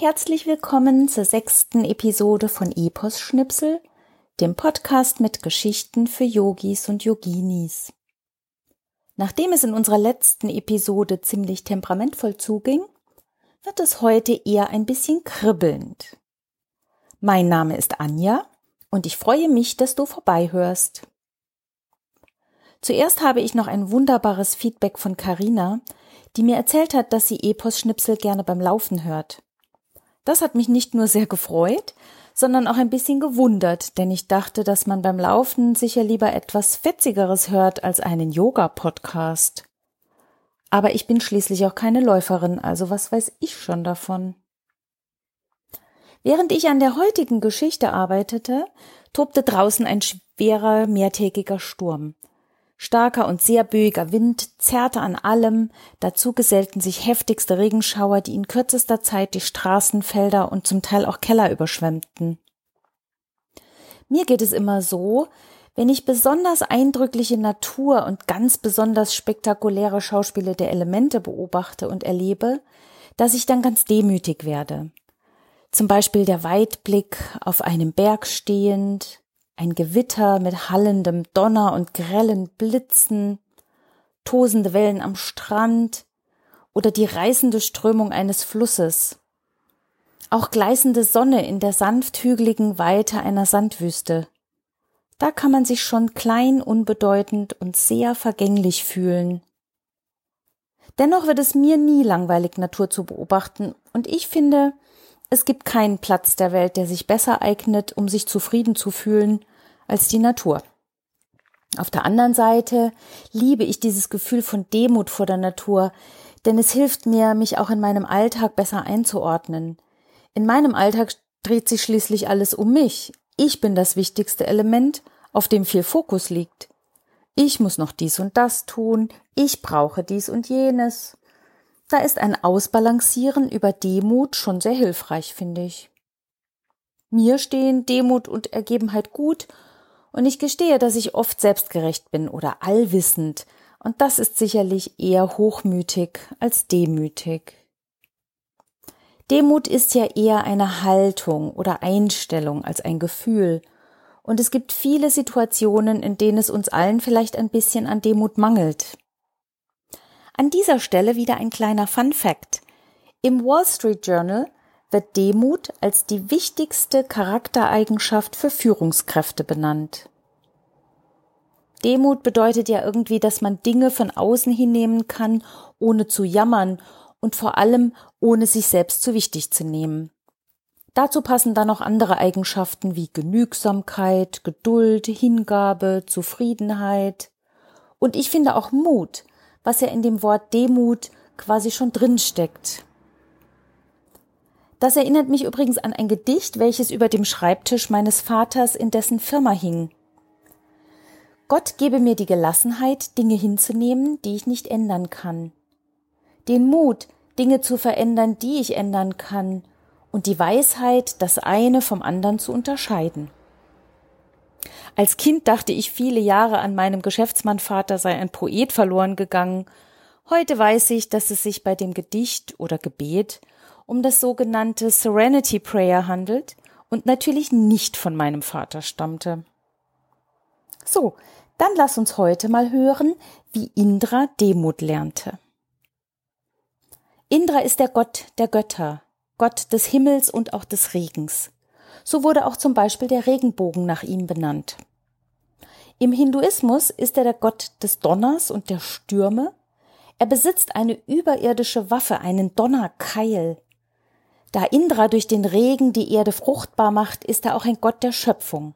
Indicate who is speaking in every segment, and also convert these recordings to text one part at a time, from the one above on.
Speaker 1: Herzlich willkommen zur sechsten Episode von Epos Schnipsel, dem Podcast mit Geschichten für Yogis und Yoginis. Nachdem es in unserer letzten Episode ziemlich temperamentvoll zuging, wird es heute eher ein bisschen kribbelnd. Mein Name ist Anja und ich freue mich, dass du vorbeihörst. Zuerst habe ich noch ein wunderbares Feedback von Carina, die mir erzählt hat, dass sie Epos-Schnipsel gerne beim Laufen hört. Das hat mich nicht nur sehr gefreut, sondern auch ein bisschen gewundert, denn ich dachte, dass man beim Laufen sicher lieber etwas Fetzigeres hört als einen Yoga-Podcast. Aber ich bin schließlich auch keine Läuferin, also was weiß ich schon davon. Während ich an der heutigen Geschichte arbeitete, tobte draußen ein schwerer mehrtägiger Sturm. Starker und sehr böiger Wind zerrte an allem, dazu gesellten sich heftigste Regenschauer, die in kürzester Zeit die Straßen, Felder und zum Teil auch Keller überschwemmten. Mir geht es immer so, wenn ich besonders eindrückliche Natur und ganz besonders spektakuläre Schauspiele der Elemente beobachte und erlebe, dass ich dann ganz demütig werde. Zum Beispiel der Weitblick auf einem Berg stehend, ein Gewitter mit hallendem Donner und grellen Blitzen, tosende Wellen am Strand oder die reißende Strömung eines Flusses. Auch gleißende Sonne in der sanft hügeligen Weite einer Sandwüste. Da kann man sich schon klein, unbedeutend und sehr vergänglich fühlen. Dennoch wird es mir nie langweilig, Natur zu beobachten, und ich finde, es gibt keinen Platz der Welt, der sich besser eignet, um sich zufrieden zu fühlen, als die Natur. Auf der anderen Seite liebe ich dieses Gefühl von Demut vor der Natur, denn es hilft mir, mich auch in meinem Alltag besser einzuordnen. In meinem Alltag dreht sich schließlich alles um mich. Ich bin das wichtigste Element, auf dem viel Fokus liegt. Ich muss noch dies und das tun, ich brauche dies und jenes. Da ist ein Ausbalancieren über Demut schon sehr hilfreich, finde ich. Mir stehen Demut und Ergebenheit gut, und ich gestehe, dass ich oft selbstgerecht bin oder allwissend, und das ist sicherlich eher hochmütig als demütig. Demut ist ja eher eine Haltung oder Einstellung als ein Gefühl, und es gibt viele Situationen, in denen es uns allen vielleicht ein bisschen an Demut mangelt. An dieser Stelle wieder ein kleiner Fun Fact. Im Wall Street Journal wird Demut als die wichtigste Charaktereigenschaft für Führungskräfte benannt. Demut bedeutet ja irgendwie, dass man Dinge von außen hinnehmen kann, ohne zu jammern und vor allem ohne sich selbst zu wichtig zu nehmen. Dazu passen dann noch andere Eigenschaften wie Genügsamkeit, Geduld, Hingabe, Zufriedenheit und ich finde auch Mut, was ja in dem Wort Demut quasi schon drin steckt. Das erinnert mich übrigens an ein Gedicht, welches über dem Schreibtisch meines Vaters in dessen Firma hing. Gott gebe mir die Gelassenheit, Dinge hinzunehmen, die ich nicht ändern kann. Den Mut, Dinge zu verändern, die ich ändern kann. Und die Weisheit, das eine vom anderen zu unterscheiden. Als Kind dachte ich viele Jahre an meinem Geschäftsmannvater sei ein Poet verloren gegangen. Heute weiß ich, dass es sich bei dem Gedicht oder Gebet um das sogenannte Serenity Prayer handelt und natürlich nicht von meinem Vater stammte. So, dann lass uns heute mal hören, wie Indra Demut lernte. Indra ist der Gott der Götter, Gott des Himmels und auch des Regens. So wurde auch zum Beispiel der Regenbogen nach ihm benannt. Im Hinduismus ist er der Gott des Donners und der Stürme. Er besitzt eine überirdische Waffe, einen Donnerkeil. Da Indra durch den Regen die Erde fruchtbar macht, ist er auch ein Gott der Schöpfung.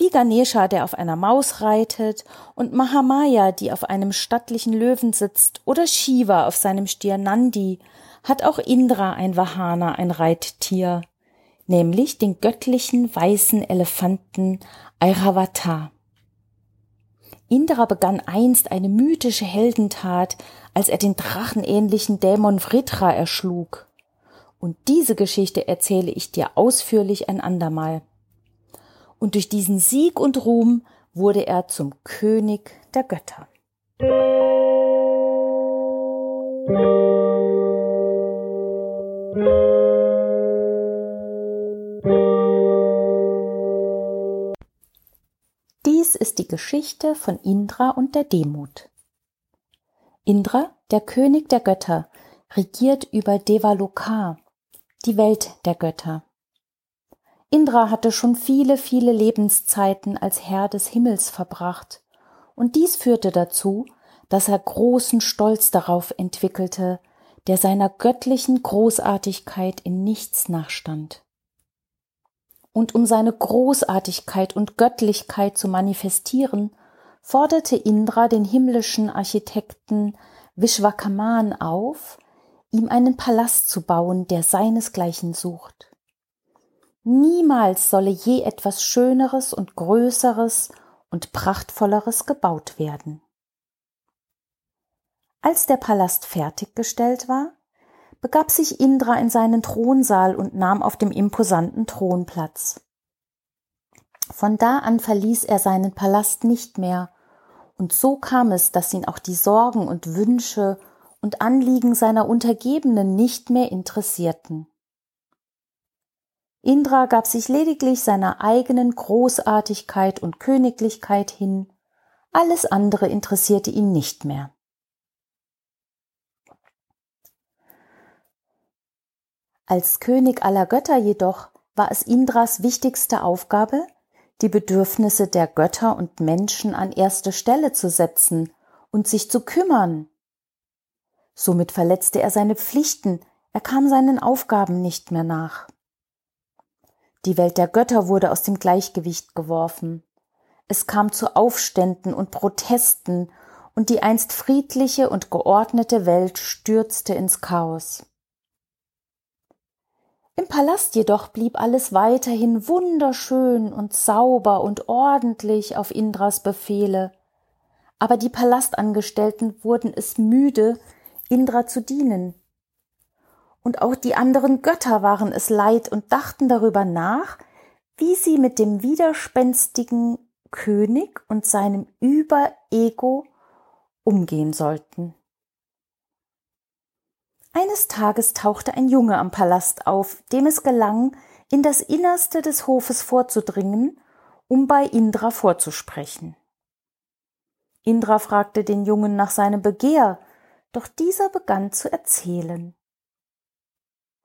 Speaker 1: wie Ganesha, der auf einer Maus reitet, und Mahamaya, die auf einem stattlichen Löwen sitzt, oder Shiva auf seinem Stier Nandi, hat auch Indra ein Vahana, ein Reittier, nämlich den göttlichen weißen Elefanten Airavata. Indra begann einst eine mythische Heldentat, als er den drachenähnlichen Dämon Vritra erschlug. Und diese Geschichte erzähle ich dir ausführlich ein andermal und durch diesen Sieg und Ruhm wurde er zum König der Götter. Dies ist die Geschichte von Indra und der Demut. Indra, der König der Götter, regiert über Devaloka, die Welt der Götter. Indra hatte schon viele, viele Lebenszeiten als Herr des Himmels verbracht, und dies führte dazu, dass er großen Stolz darauf entwickelte, der seiner göttlichen Großartigkeit in nichts nachstand. Und um seine Großartigkeit und Göttlichkeit zu manifestieren, forderte Indra den himmlischen Architekten Vishwakaman auf, ihm einen Palast zu bauen, der seinesgleichen sucht. Niemals solle je etwas Schöneres und Größeres und Prachtvolleres gebaut werden. Als der Palast fertiggestellt war, begab sich Indra in seinen Thronsaal und nahm auf dem imposanten Thron Platz. Von da an verließ er seinen Palast nicht mehr, und so kam es, dass ihn auch die Sorgen und Wünsche und Anliegen seiner Untergebenen nicht mehr interessierten. Indra gab sich lediglich seiner eigenen Großartigkeit und Königlichkeit hin, alles andere interessierte ihn nicht mehr. Als König aller Götter jedoch war es Indras wichtigste Aufgabe, die Bedürfnisse der Götter und Menschen an erste Stelle zu setzen und sich zu kümmern. Somit verletzte er seine Pflichten, er kam seinen Aufgaben nicht mehr nach. Die Welt der Götter wurde aus dem Gleichgewicht geworfen. Es kam zu Aufständen und Protesten, und die einst friedliche und geordnete Welt stürzte ins Chaos. Im Palast jedoch blieb alles weiterhin wunderschön und sauber und ordentlich auf Indras Befehle, aber die Palastangestellten wurden es müde, Indra zu dienen und auch die anderen Götter waren es leid und dachten darüber nach, wie sie mit dem widerspenstigen König und seinem Überego umgehen sollten. Eines Tages tauchte ein Junge am Palast auf, dem es gelang, in das Innerste des Hofes vorzudringen, um bei Indra vorzusprechen. Indra fragte den Jungen nach seinem Begehr, doch dieser begann zu erzählen.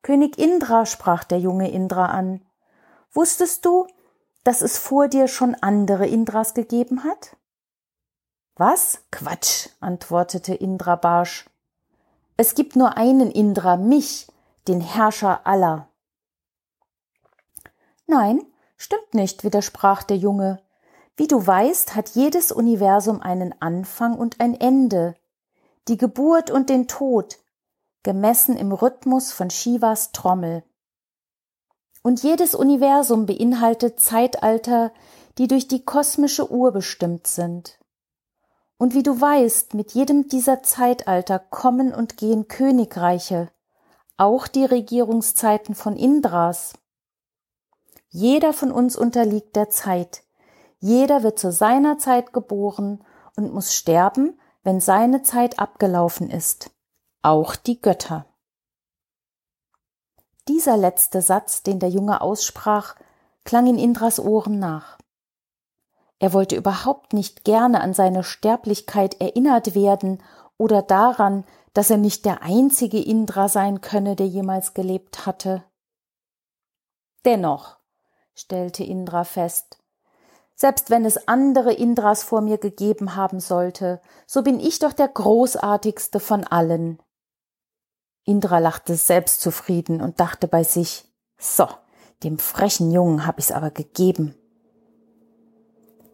Speaker 1: König Indra, sprach der junge Indra an, wusstest du, dass es vor dir schon andere Indras gegeben hat? Was? Quatsch, antwortete Indra barsch. Es gibt nur einen Indra, mich, den Herrscher aller. Nein, stimmt nicht, widersprach der Junge. Wie du weißt, hat jedes Universum einen Anfang und ein Ende, die Geburt und den Tod, gemessen im Rhythmus von Shivas Trommel. Und jedes Universum beinhaltet Zeitalter, die durch die kosmische Uhr bestimmt sind. Und wie du weißt, mit jedem dieser Zeitalter kommen und gehen Königreiche, auch die Regierungszeiten von Indras. Jeder von uns unterliegt der Zeit, jeder wird zu seiner Zeit geboren und muss sterben, wenn seine Zeit abgelaufen ist auch die Götter. Dieser letzte Satz, den der Junge aussprach, klang in Indras Ohren nach. Er wollte überhaupt nicht gerne an seine Sterblichkeit erinnert werden oder daran, dass er nicht der einzige Indra sein könne, der jemals gelebt hatte. Dennoch, stellte Indra fest, selbst wenn es andere Indras vor mir gegeben haben sollte, so bin ich doch der großartigste von allen. Indra lachte selbstzufrieden und dachte bei sich, so, dem frechen Jungen hab ich's aber gegeben.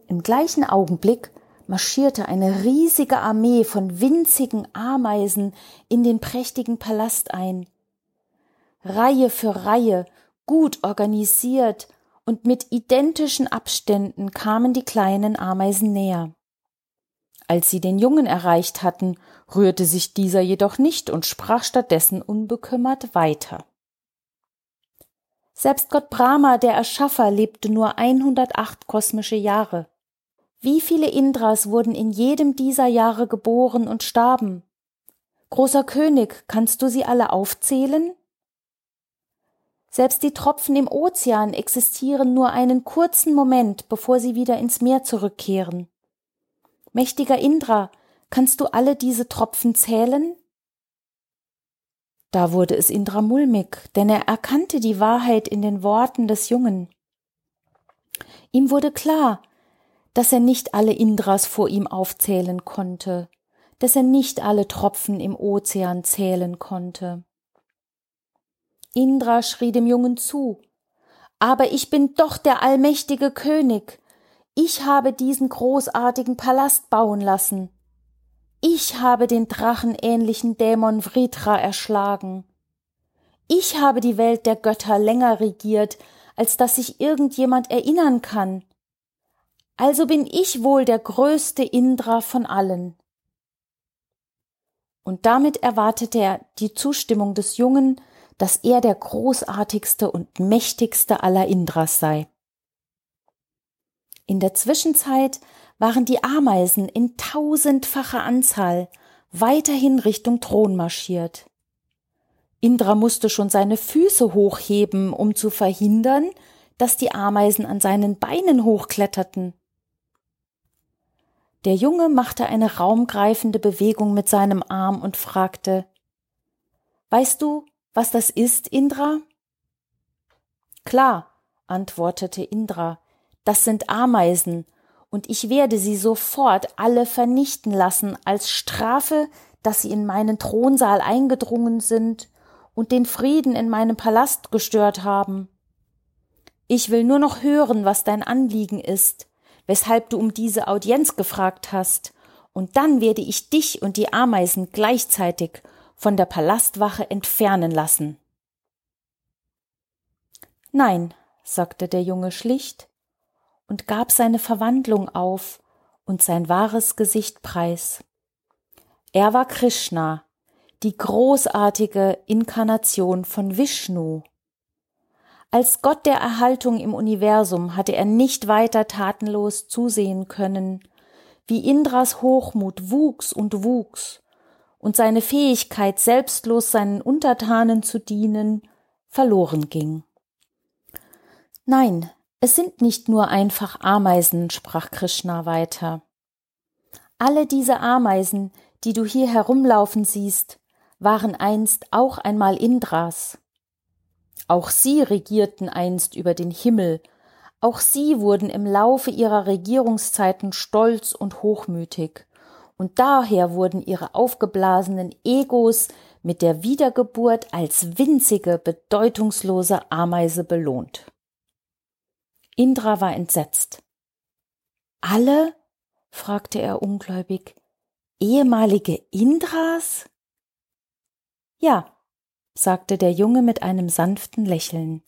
Speaker 1: Im gleichen Augenblick marschierte eine riesige Armee von winzigen Ameisen in den prächtigen Palast ein. Reihe für Reihe, gut organisiert und mit identischen Abständen kamen die kleinen Ameisen näher. Als sie den Jungen erreicht hatten, rührte sich dieser jedoch nicht und sprach stattdessen unbekümmert weiter. Selbst Gott Brahma, der Erschaffer, lebte nur 108 kosmische Jahre. Wie viele Indras wurden in jedem dieser Jahre geboren und starben? Großer König, kannst du sie alle aufzählen? Selbst die Tropfen im Ozean existieren nur einen kurzen Moment, bevor sie wieder ins Meer zurückkehren. Mächtiger Indra, kannst du alle diese Tropfen zählen? Da wurde es Indra mulmig, denn er erkannte die Wahrheit in den Worten des Jungen. Ihm wurde klar, dass er nicht alle Indras vor ihm aufzählen konnte, dass er nicht alle Tropfen im Ozean zählen konnte. Indra schrie dem Jungen zu. Aber ich bin doch der allmächtige König. Ich habe diesen großartigen Palast bauen lassen. Ich habe den drachenähnlichen Dämon Vritra erschlagen. Ich habe die Welt der Götter länger regiert, als dass sich irgendjemand erinnern kann. Also bin ich wohl der größte Indra von allen. Und damit erwartete er die Zustimmung des Jungen, dass er der großartigste und mächtigste aller Indras sei. In der Zwischenzeit waren die Ameisen in tausendfacher Anzahl weiterhin Richtung Thron marschiert. Indra musste schon seine Füße hochheben, um zu verhindern, dass die Ameisen an seinen Beinen hochkletterten. Der Junge machte eine raumgreifende Bewegung mit seinem Arm und fragte Weißt du, was das ist, Indra? Klar, antwortete Indra, das sind Ameisen, und ich werde sie sofort alle vernichten lassen als Strafe, dass sie in meinen Thronsaal eingedrungen sind und den Frieden in meinem Palast gestört haben. Ich will nur noch hören, was dein Anliegen ist, weshalb du um diese Audienz gefragt hast, und dann werde ich dich und die Ameisen gleichzeitig von der Palastwache entfernen lassen. Nein, sagte der Junge schlicht und gab seine Verwandlung auf und sein wahres Gesicht preis. Er war Krishna, die großartige Inkarnation von Vishnu. Als Gott der Erhaltung im Universum hatte er nicht weiter tatenlos zusehen können, wie Indras Hochmut wuchs und wuchs und seine Fähigkeit, selbstlos seinen Untertanen zu dienen, verloren ging. Nein, es sind nicht nur einfach Ameisen, sprach Krishna weiter. Alle diese Ameisen, die du hier herumlaufen siehst, waren einst auch einmal Indras. Auch sie regierten einst über den Himmel, auch sie wurden im Laufe ihrer Regierungszeiten stolz und hochmütig und daher wurden ihre aufgeblasenen Egos mit der Wiedergeburt als winzige, bedeutungslose Ameise belohnt. Indra war entsetzt. Alle? fragte er ungläubig. Ehemalige Indras? Ja, sagte der Junge mit einem sanften Lächeln.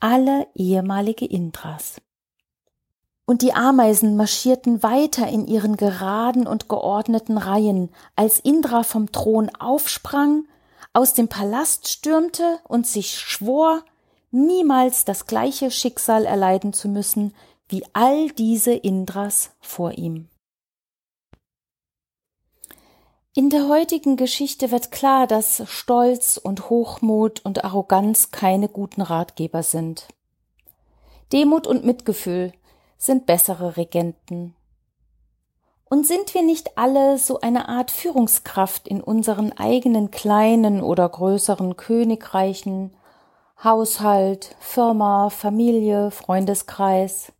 Speaker 1: Alle ehemalige Indras und die Ameisen marschierten weiter in ihren geraden und geordneten Reihen, als Indra vom Thron aufsprang, aus dem Palast stürmte und sich schwor, niemals das gleiche Schicksal erleiden zu müssen wie all diese Indras vor ihm. In der heutigen Geschichte wird klar, dass Stolz und Hochmut und Arroganz keine guten Ratgeber sind. Demut und Mitgefühl sind bessere Regenten. Und sind wir nicht alle so eine Art Führungskraft in unseren eigenen kleinen oder größeren Königreichen, Haushalt, Firma, Familie, Freundeskreis?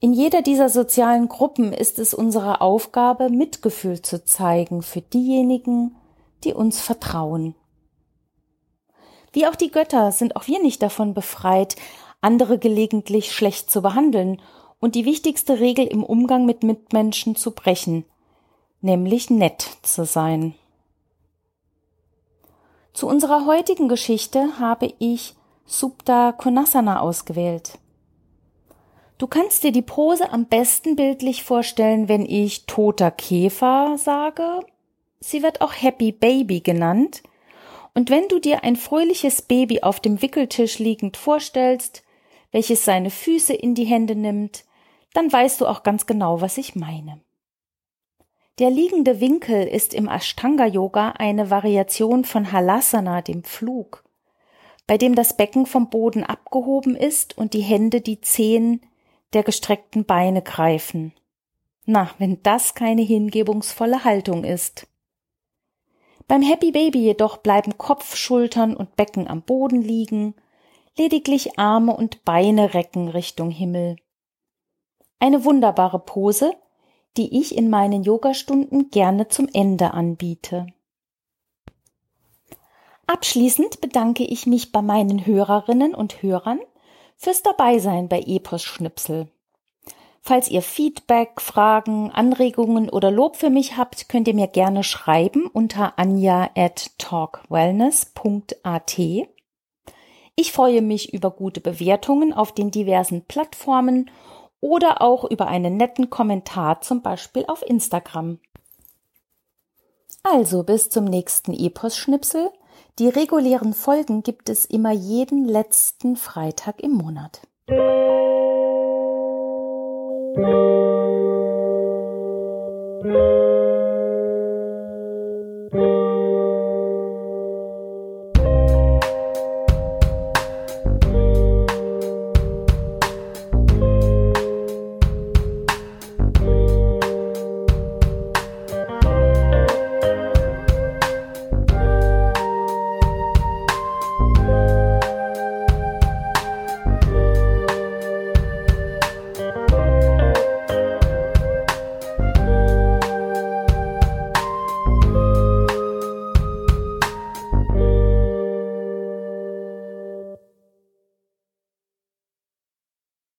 Speaker 1: In jeder dieser sozialen Gruppen ist es unsere Aufgabe, Mitgefühl zu zeigen für diejenigen, die uns vertrauen. Wie auch die Götter sind auch wir nicht davon befreit, andere gelegentlich schlecht zu behandeln und die wichtigste Regel im Umgang mit Mitmenschen zu brechen, nämlich nett zu sein. Zu unserer heutigen Geschichte habe ich Subda Konasana ausgewählt. Du kannst dir die Pose am besten bildlich vorstellen, wenn ich toter Käfer sage. Sie wird auch Happy Baby genannt. Und wenn du dir ein fröhliches Baby auf dem Wickeltisch liegend vorstellst, welches seine Füße in die Hände nimmt, dann weißt du auch ganz genau, was ich meine. Der liegende Winkel ist im Ashtanga Yoga eine Variation von Halasana, dem Flug, bei dem das Becken vom Boden abgehoben ist und die Hände die Zehen der gestreckten Beine greifen. Na, wenn das keine hingebungsvolle Haltung ist. Beim Happy Baby jedoch bleiben Kopf, Schultern und Becken am Boden liegen, lediglich Arme und Beine recken Richtung Himmel. Eine wunderbare Pose, die ich in meinen Yogastunden gerne zum Ende anbiete. Abschließend bedanke ich mich bei meinen Hörerinnen und Hörern fürs Dabeisein bei Epos Schnipsel. Falls ihr Feedback, Fragen, Anregungen oder Lob für mich habt, könnt ihr mir gerne schreiben unter anja at talkwellness.at. Ich freue mich über gute Bewertungen auf den diversen Plattformen oder auch über einen netten Kommentar, zum Beispiel auf Instagram. Also bis zum nächsten Epos-Schnipsel. Die regulären Folgen gibt es immer jeden letzten Freitag im Monat. Musik